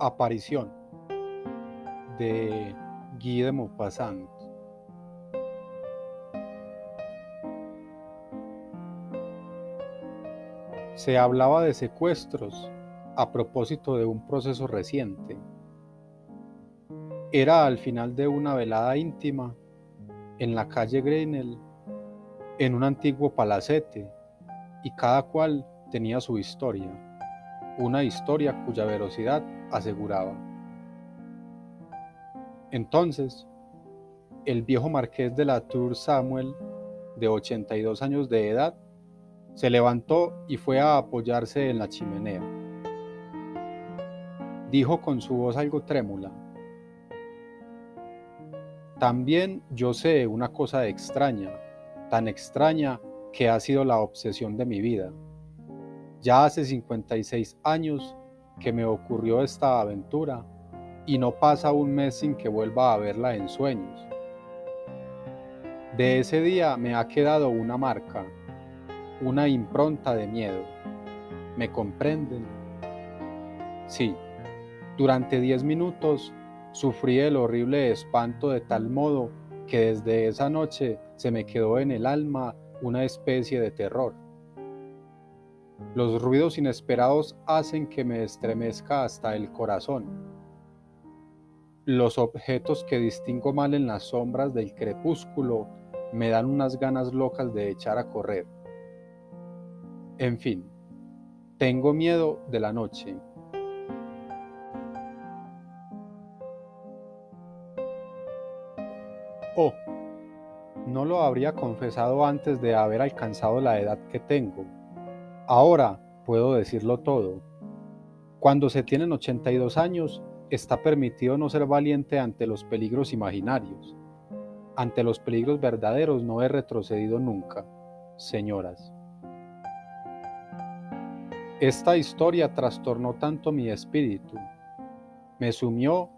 Aparición de Guy de Maupassant. Se hablaba de secuestros a propósito de un proceso reciente. Era al final de una velada íntima en la calle Greinel, en un antiguo palacete, y cada cual tenía su historia, una historia cuya velocidad aseguraba. Entonces, el viejo marqués de la Tour Samuel, de 82 años de edad, se levantó y fue a apoyarse en la chimenea. Dijo con su voz algo trémula. También yo sé una cosa extraña, tan extraña que ha sido la obsesión de mi vida. Ya hace 56 años que me ocurrió esta aventura y no pasa un mes sin que vuelva a verla en sueños. De ese día me ha quedado una marca, una impronta de miedo. ¿Me comprenden? Sí, durante diez minutos sufrí el horrible espanto de tal modo que desde esa noche se me quedó en el alma una especie de terror. Los ruidos inesperados hacen que me estremezca hasta el corazón. Los objetos que distingo mal en las sombras del crepúsculo me dan unas ganas locas de echar a correr. En fin, tengo miedo de la noche. Oh, no lo habría confesado antes de haber alcanzado la edad que tengo Ahora puedo decirlo todo. Cuando se tienen 82 años, está permitido no ser valiente ante los peligros imaginarios. Ante los peligros verdaderos no he retrocedido nunca, señoras. Esta historia trastornó tanto mi espíritu, me sumió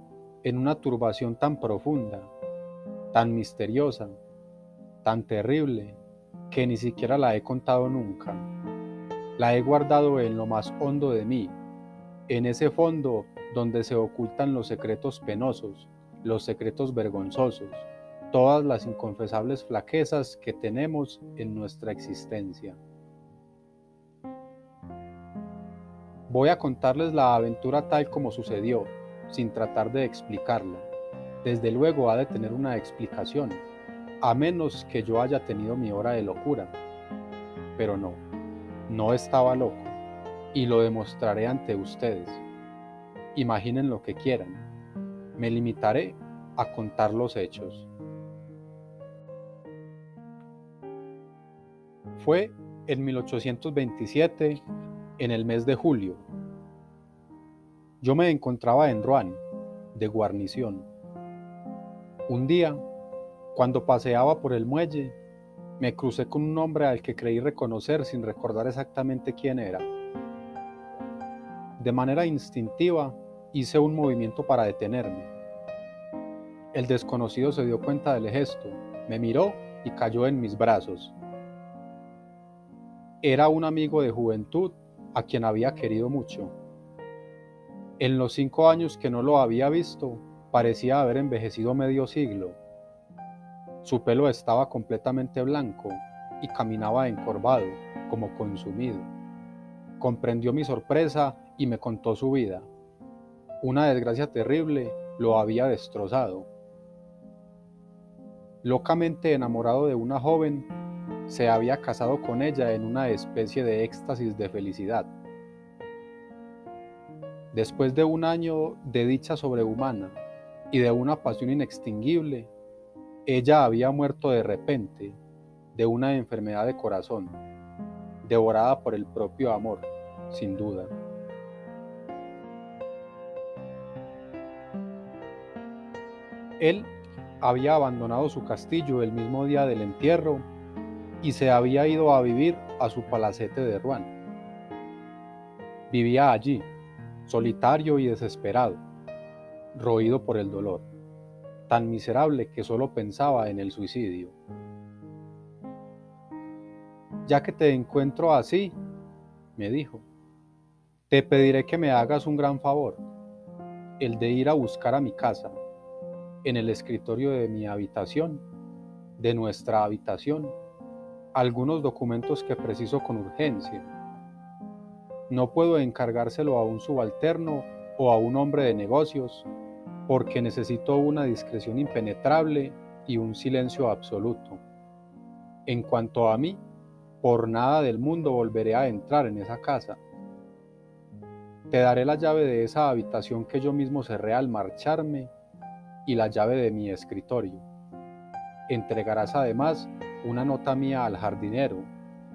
en una turbación tan profunda, tan misteriosa, tan terrible, que ni siquiera la he contado nunca. La he guardado en lo más hondo de mí, en ese fondo donde se ocultan los secretos penosos, los secretos vergonzosos, todas las inconfesables flaquezas que tenemos en nuestra existencia. Voy a contarles la aventura tal como sucedió, sin tratar de explicarla. Desde luego ha de tener una explicación, a menos que yo haya tenido mi hora de locura. Pero no. No estaba loco y lo demostraré ante ustedes. Imaginen lo que quieran. Me limitaré a contar los hechos. Fue en 1827, en el mes de julio. Yo me encontraba en Rouen, de guarnición. Un día, cuando paseaba por el muelle, me crucé con un hombre al que creí reconocer sin recordar exactamente quién era. De manera instintiva hice un movimiento para detenerme. El desconocido se dio cuenta del gesto, me miró y cayó en mis brazos. Era un amigo de juventud a quien había querido mucho. En los cinco años que no lo había visto, parecía haber envejecido medio siglo su pelo estaba completamente blanco y caminaba encorvado, como consumido. Comprendió mi sorpresa y me contó su vida. Una desgracia terrible lo había destrozado. Locamente enamorado de una joven, se había casado con ella en una especie de éxtasis de felicidad. Después de un año de dicha sobrehumana y de una pasión inextinguible, ella había muerto de repente de una enfermedad de corazón, devorada por el propio amor, sin duda. Él había abandonado su castillo el mismo día del entierro y se había ido a vivir a su palacete de Rouen. Vivía allí, solitario y desesperado, roído por el dolor tan miserable que solo pensaba en el suicidio. Ya que te encuentro así, me dijo, te pediré que me hagas un gran favor. el de ir a buscar a mi casa, en el escritorio de mi habitación, de nuestra habitación, algunos documentos que preciso con urgencia. No puedo encargárselo a un subalterno o a un hombre de negocios, porque necesito una discreción impenetrable y un silencio absoluto. En cuanto a mí, por nada del mundo volveré a entrar en esa casa. Te daré la llave de esa habitación que yo mismo cerré al marcharme y la llave de mi escritorio. Entregarás además una nota mía al jardinero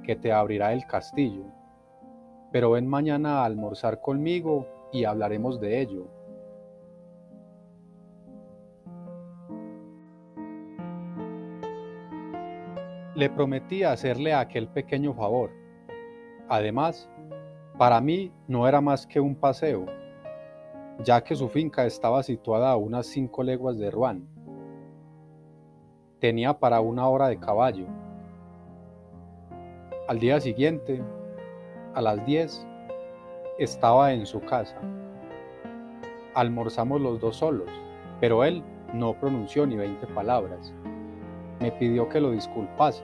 que te abrirá el castillo. Pero ven mañana a almorzar conmigo y hablaremos de ello. Le prometí hacerle aquel pequeño favor. Además, para mí no era más que un paseo, ya que su finca estaba situada a unas cinco leguas de Rouen. Tenía para una hora de caballo. Al día siguiente, a las diez, estaba en su casa. Almorzamos los dos solos, pero él no pronunció ni veinte palabras. Me pidió que lo disculpase.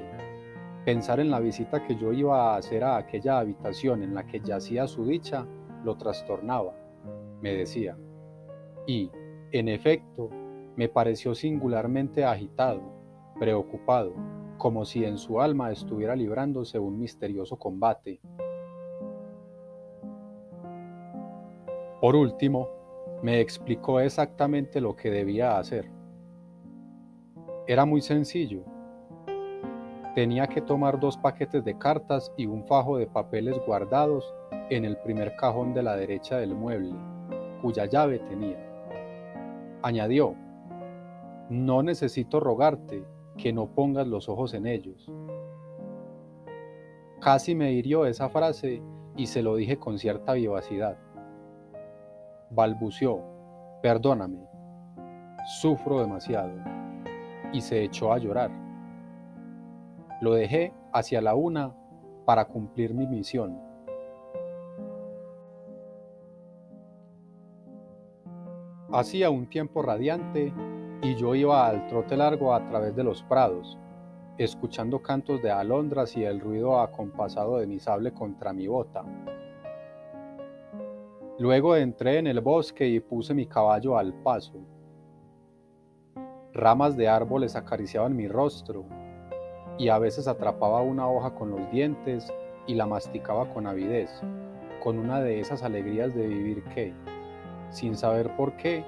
Pensar en la visita que yo iba a hacer a aquella habitación en la que yacía su dicha lo trastornaba, me decía. Y, en efecto, me pareció singularmente agitado, preocupado, como si en su alma estuviera librándose un misterioso combate. Por último, me explicó exactamente lo que debía hacer. Era muy sencillo. Tenía que tomar dos paquetes de cartas y un fajo de papeles guardados en el primer cajón de la derecha del mueble, cuya llave tenía. Añadió, no necesito rogarte que no pongas los ojos en ellos. Casi me hirió esa frase y se lo dije con cierta vivacidad balbuceó, perdóname, sufro demasiado, y se echó a llorar. Lo dejé hacia la una para cumplir mi misión. Hacía un tiempo radiante y yo iba al trote largo a través de los prados, escuchando cantos de alondras y el ruido acompasado de mi sable contra mi bota. Luego entré en el bosque y puse mi caballo al paso. Ramas de árboles acariciaban mi rostro y a veces atrapaba una hoja con los dientes y la masticaba con avidez, con una de esas alegrías de vivir que, sin saber por qué,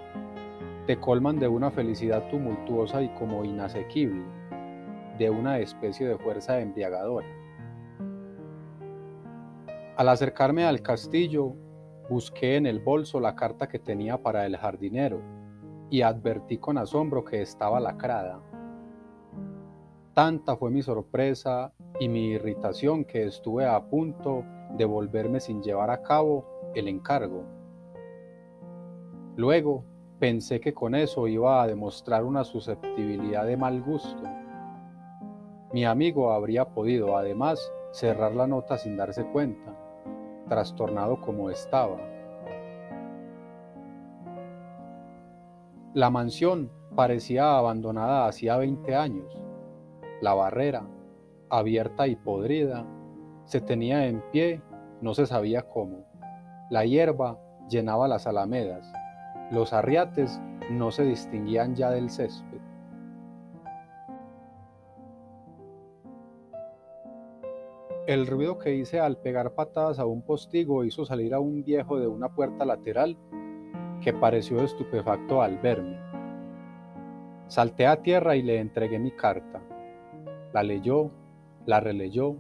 te colman de una felicidad tumultuosa y como inasequible, de una especie de fuerza embriagadora. Al acercarme al castillo, Busqué en el bolso la carta que tenía para el jardinero y advertí con asombro que estaba lacrada. Tanta fue mi sorpresa y mi irritación que estuve a punto de volverme sin llevar a cabo el encargo. Luego pensé que con eso iba a demostrar una susceptibilidad de mal gusto. Mi amigo habría podido además cerrar la nota sin darse cuenta trastornado como estaba. La mansión parecía abandonada hacía 20 años. La barrera, abierta y podrida, se tenía en pie, no se sabía cómo. La hierba llenaba las alamedas. Los arriates no se distinguían ya del césped. El ruido que hice al pegar patadas a un postigo hizo salir a un viejo de una puerta lateral que pareció estupefacto al verme. Salté a tierra y le entregué mi carta. La leyó, la releyó,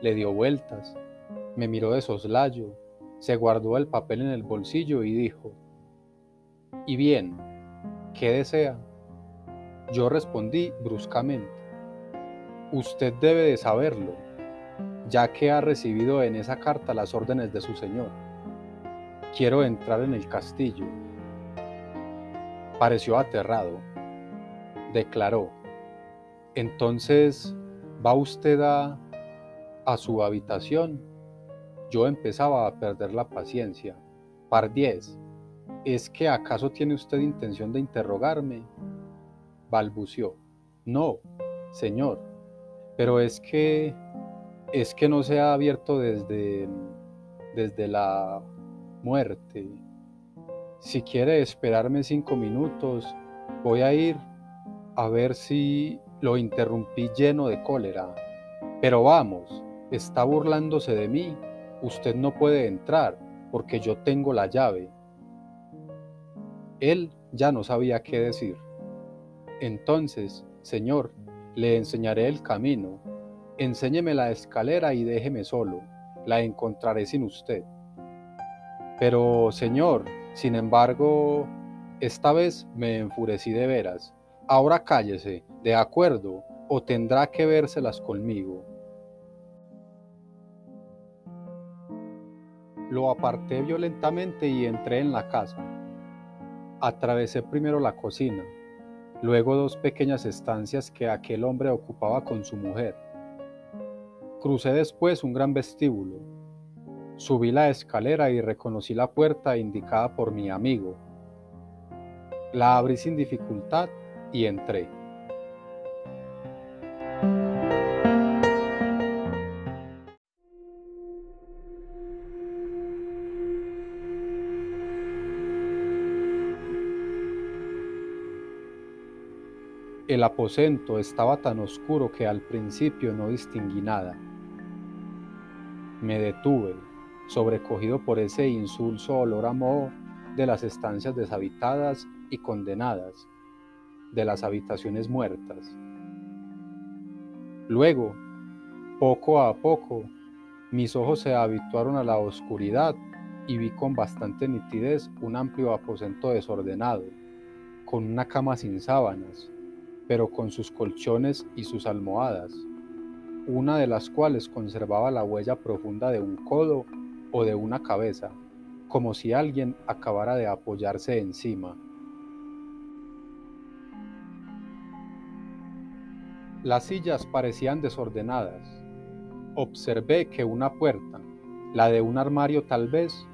le dio vueltas, me miró de soslayo, se guardó el papel en el bolsillo y dijo, ¿Y bien? ¿Qué desea? Yo respondí bruscamente, Usted debe de saberlo ya que ha recibido en esa carta las órdenes de su señor. Quiero entrar en el castillo. Pareció aterrado. Declaró, entonces, ¿va usted a, su habitación? Yo empezaba a perder la paciencia. Par diez. ¿Es que acaso tiene usted intención de interrogarme? balbució. No, señor, pero es que es que no se ha abierto desde desde la muerte. Si quiere esperarme cinco minutos, voy a ir a ver si lo interrumpí lleno de cólera. Pero vamos, está burlándose de mí. Usted no puede entrar porque yo tengo la llave. Él ya no sabía qué decir. Entonces, Señor, le enseñaré el camino. Enséñeme la escalera y déjeme solo. La encontraré sin usted. Pero, Señor, sin embargo, esta vez me enfurecí de veras. Ahora cállese, de acuerdo, o tendrá que vérselas conmigo. Lo aparté violentamente y entré en la casa. Atravesé primero la cocina, luego dos pequeñas estancias que aquel hombre ocupaba con su mujer. Crucé después un gran vestíbulo. Subí la escalera y reconocí la puerta indicada por mi amigo. La abrí sin dificultad y entré. El aposento estaba tan oscuro que al principio no distinguí nada. Me detuve, sobrecogido por ese insulso olor a moho de las estancias deshabitadas y condenadas, de las habitaciones muertas. Luego, poco a poco, mis ojos se habituaron a la oscuridad y vi con bastante nitidez un amplio aposento desordenado, con una cama sin sábanas, pero con sus colchones y sus almohadas, una de las cuales conservaba la huella profunda de un codo o de una cabeza, como si alguien acabara de apoyarse encima. Las sillas parecían desordenadas. Observé que una puerta, la de un armario tal vez,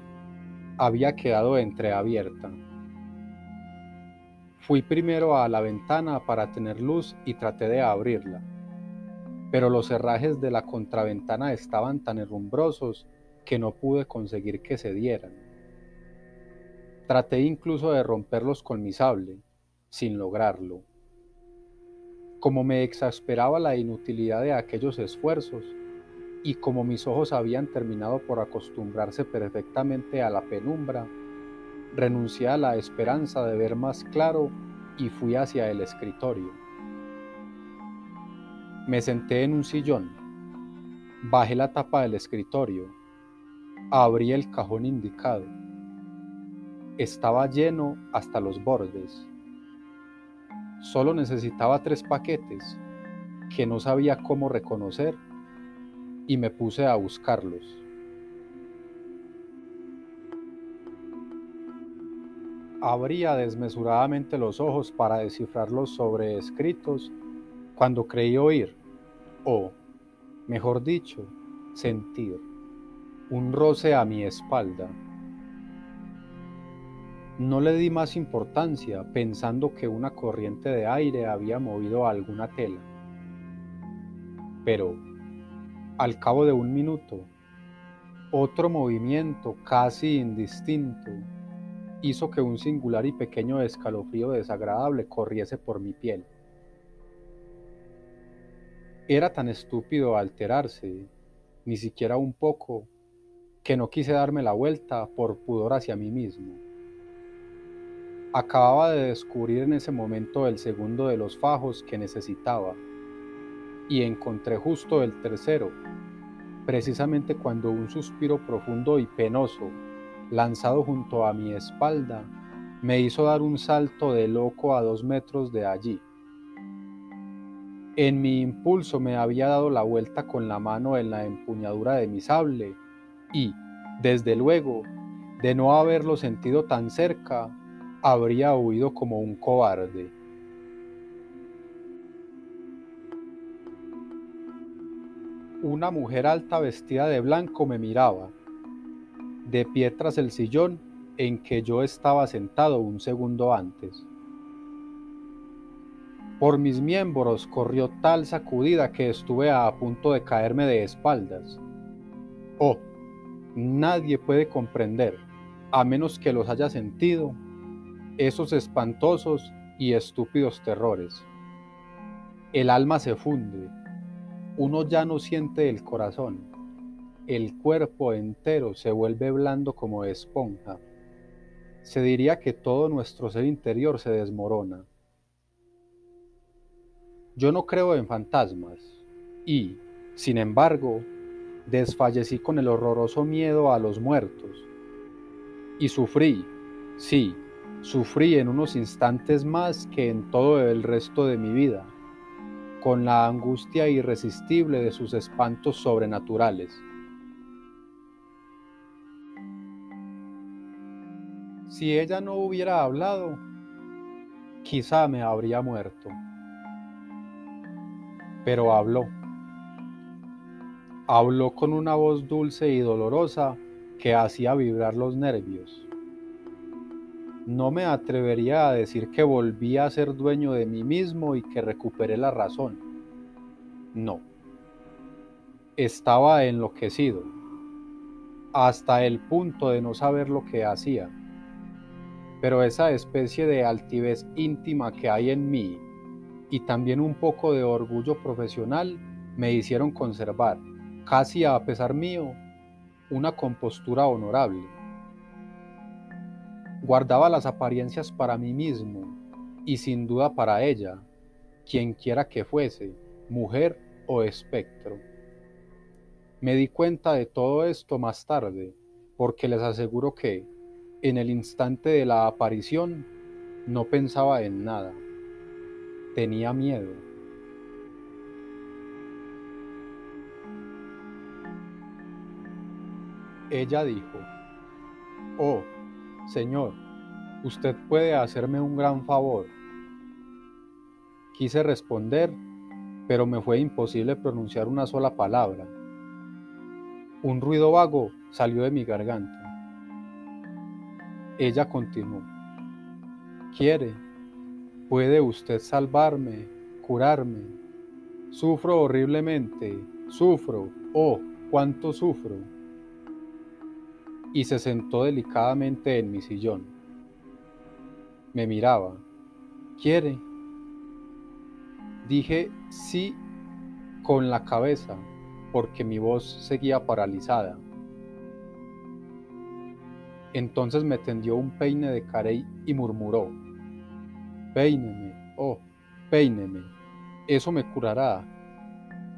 había quedado entreabierta. Fui primero a la ventana para tener luz y traté de abrirla, pero los herrajes de la contraventana estaban tan herrumbrosos que no pude conseguir que se dieran. Traté incluso de romperlos con mi sable, sin lograrlo. Como me exasperaba la inutilidad de aquellos esfuerzos, y como mis ojos habían terminado por acostumbrarse perfectamente a la penumbra, renuncié a la esperanza de ver más claro y fui hacia el escritorio. Me senté en un sillón, bajé la tapa del escritorio, abrí el cajón indicado. Estaba lleno hasta los bordes. Solo necesitaba tres paquetes que no sabía cómo reconocer y me puse a buscarlos. abría desmesuradamente los ojos para descifrar los sobreescritos cuando creí oír, o, mejor dicho, sentir, un roce a mi espalda. No le di más importancia pensando que una corriente de aire había movido alguna tela. Pero, al cabo de un minuto, otro movimiento casi indistinto hizo que un singular y pequeño escalofrío desagradable corriese por mi piel. Era tan estúpido alterarse, ni siquiera un poco, que no quise darme la vuelta por pudor hacia mí mismo. Acababa de descubrir en ese momento el segundo de los fajos que necesitaba, y encontré justo el tercero, precisamente cuando un suspiro profundo y penoso lanzado junto a mi espalda, me hizo dar un salto de loco a dos metros de allí. En mi impulso me había dado la vuelta con la mano en la empuñadura de mi sable y, desde luego, de no haberlo sentido tan cerca, habría huido como un cobarde. Una mujer alta vestida de blanco me miraba de pie tras el sillón en que yo estaba sentado un segundo antes. Por mis miembros corrió tal sacudida que estuve a punto de caerme de espaldas. Oh, nadie puede comprender, a menos que los haya sentido, esos espantosos y estúpidos terrores. El alma se funde, uno ya no siente el corazón, el cuerpo entero se vuelve blando como esponja. Se diría que todo nuestro ser interior se desmorona yo no creo en fantasmas y, sin embargo, desfallecí con el horroroso miedo a los muertos. Y sufrí, sí, sufrí en unos instantes más que en todo el resto de mi vida, con la angustia irresistible de sus espantos sobrenaturales. Si ella no hubiera hablado, quizá me habría muerto pero habló. Habló con una voz dulce y dolorosa que hacía vibrar los nervios. No me atrevería a decir que volví a ser dueño de mí mismo y que recuperé la razón. No. Estaba enloquecido, hasta el punto de no saber lo que hacía. Pero esa especie de altivez íntima que hay en mí y también un poco de orgullo profesional me hicieron conservar, casi a pesar mío, una compostura honorable. Guardaba las apariencias para mí mismo y sin duda para ella, quien quiera que fuese, mujer o espectro. Me di cuenta de todo esto más tarde, porque les aseguro que, en el instante de la aparición, no pensaba en nada tenía miedo. Ella dijo, Oh, Señor, usted puede hacerme un gran favor. Quise responder, pero me fue imposible pronunciar una sola palabra. Un ruido vago salió de mi garganta. Ella continuó, ¿quiere ¿Puede usted salvarme, curarme? Sufro horriblemente, sufro, oh, cuánto sufro. Y se sentó delicadamente en mi sillón. Me miraba. ¿Quiere? Dije sí con la cabeza, porque mi voz seguía paralizada. Entonces me tendió un peine de carey y murmuró, Peíneme, oh, peíneme. Eso me curará.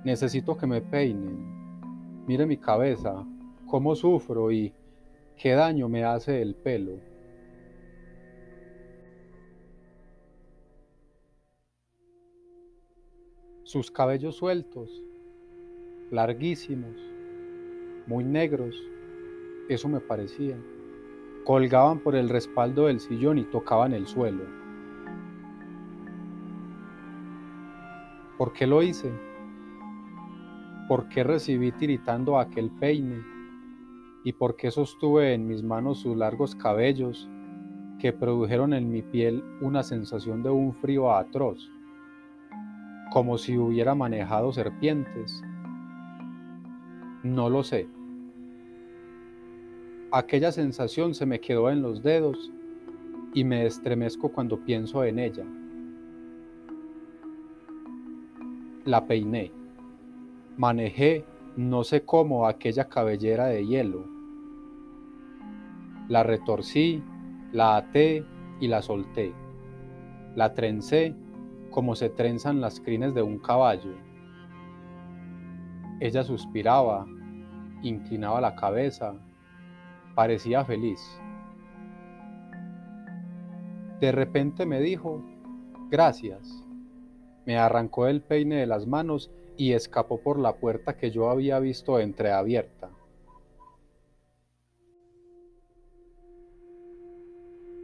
Necesito que me peinen. Mire mi cabeza, cómo sufro y qué daño me hace el pelo. Sus cabellos sueltos, larguísimos, muy negros, eso me parecía, colgaban por el respaldo del sillón y tocaban el suelo. ¿Por qué lo hice? ¿Por qué recibí tiritando aquel peine? ¿Y por qué sostuve en mis manos sus largos cabellos que produjeron en mi piel una sensación de un frío atroz, como si hubiera manejado serpientes? No lo sé. Aquella sensación se me quedó en los dedos y me estremezco cuando pienso en ella. La peiné. Manejé no sé cómo aquella cabellera de hielo. La retorcí, la até y la solté. La trencé como se trenzan las crines de un caballo. Ella suspiraba, inclinaba la cabeza, parecía feliz. De repente me dijo, gracias. Me arrancó el peine de las manos y escapó por la puerta que yo había visto entreabierta.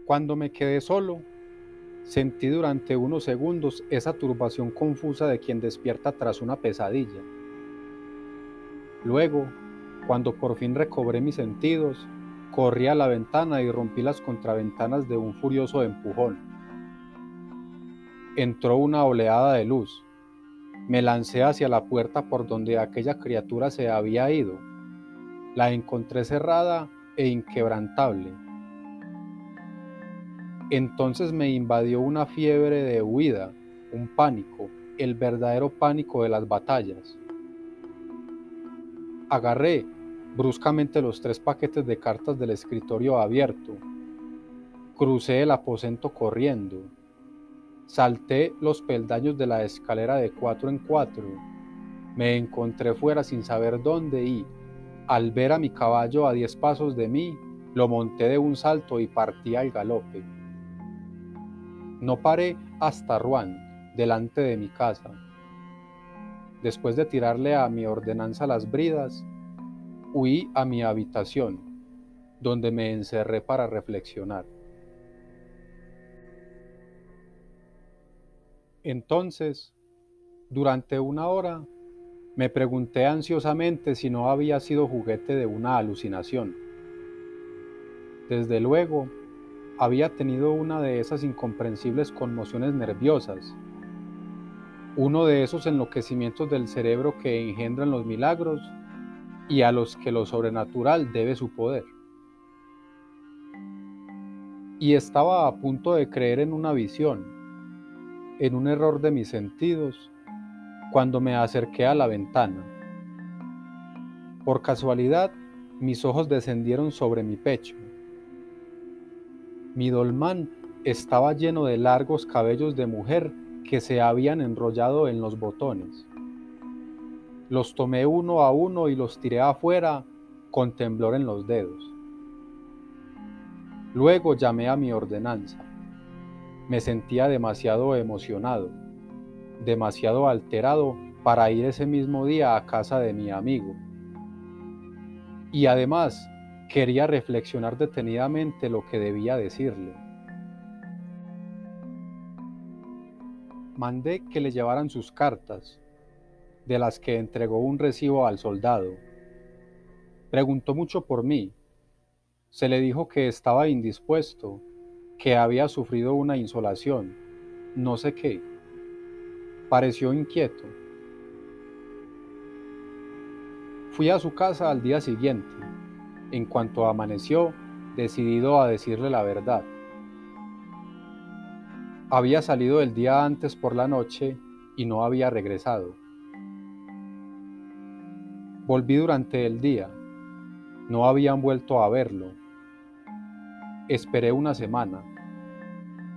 Cuando me quedé solo, sentí durante unos segundos esa turbación confusa de quien despierta tras una pesadilla. Luego, cuando por fin recobré mis sentidos, Corrí a la ventana y rompí las contraventanas de un furioso empujón. Entró una oleada de luz. Me lancé hacia la puerta por donde aquella criatura se había ido. La encontré cerrada e inquebrantable. Entonces me invadió una fiebre de huida, un pánico, el verdadero pánico de las batallas. Agarré bruscamente los tres paquetes de cartas del escritorio abierto. Crucé el aposento corriendo. Salté los peldaños de la escalera de cuatro en cuatro. Me encontré fuera sin saber dónde y, al ver a mi caballo a diez pasos de mí, lo monté de un salto y partí al galope. No paré hasta Rouen, delante de mi casa. Después de tirarle a mi ordenanza las bridas, Huí a mi habitación, donde me encerré para reflexionar. Entonces, durante una hora, me pregunté ansiosamente si no había sido juguete de una alucinación. Desde luego, había tenido una de esas incomprensibles conmociones nerviosas, uno de esos enloquecimientos del cerebro que engendran los milagros y a los que lo sobrenatural debe su poder. Y estaba a punto de creer en una visión, en un error de mis sentidos, cuando me acerqué a la ventana. Por casualidad, mis ojos descendieron sobre mi pecho. Mi dolmán estaba lleno de largos cabellos de mujer que se habían enrollado en los botones. Los tomé uno a uno y los tiré afuera con temblor en los dedos. Luego llamé a mi ordenanza. Me sentía demasiado emocionado, demasiado alterado para ir ese mismo día a casa de mi amigo. Y además quería reflexionar detenidamente lo que debía decirle. Mandé que le llevaran sus cartas de las que entregó un recibo al soldado. Preguntó mucho por mí. Se le dijo que estaba indispuesto, que había sufrido una insolación, no sé qué. Pareció inquieto. Fui a su casa al día siguiente, en cuanto amaneció, decidido a decirle la verdad. Había salido el día antes por la noche y no había regresado. Volví durante el día. No habían vuelto a verlo. Esperé una semana.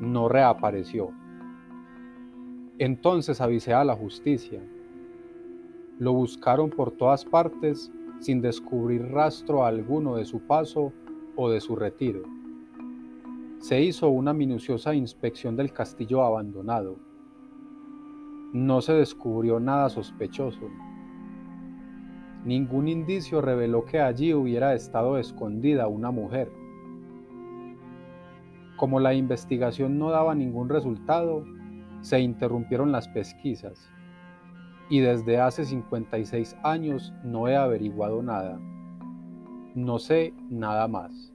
No reapareció. Entonces avisé a la justicia. Lo buscaron por todas partes sin descubrir rastro alguno de su paso o de su retiro. Se hizo una minuciosa inspección del castillo abandonado. No se descubrió nada sospechoso. Ningún indicio reveló que allí hubiera estado escondida una mujer. Como la investigación no daba ningún resultado, se interrumpieron las pesquisas y desde hace 56 años no he averiguado nada. No sé nada más.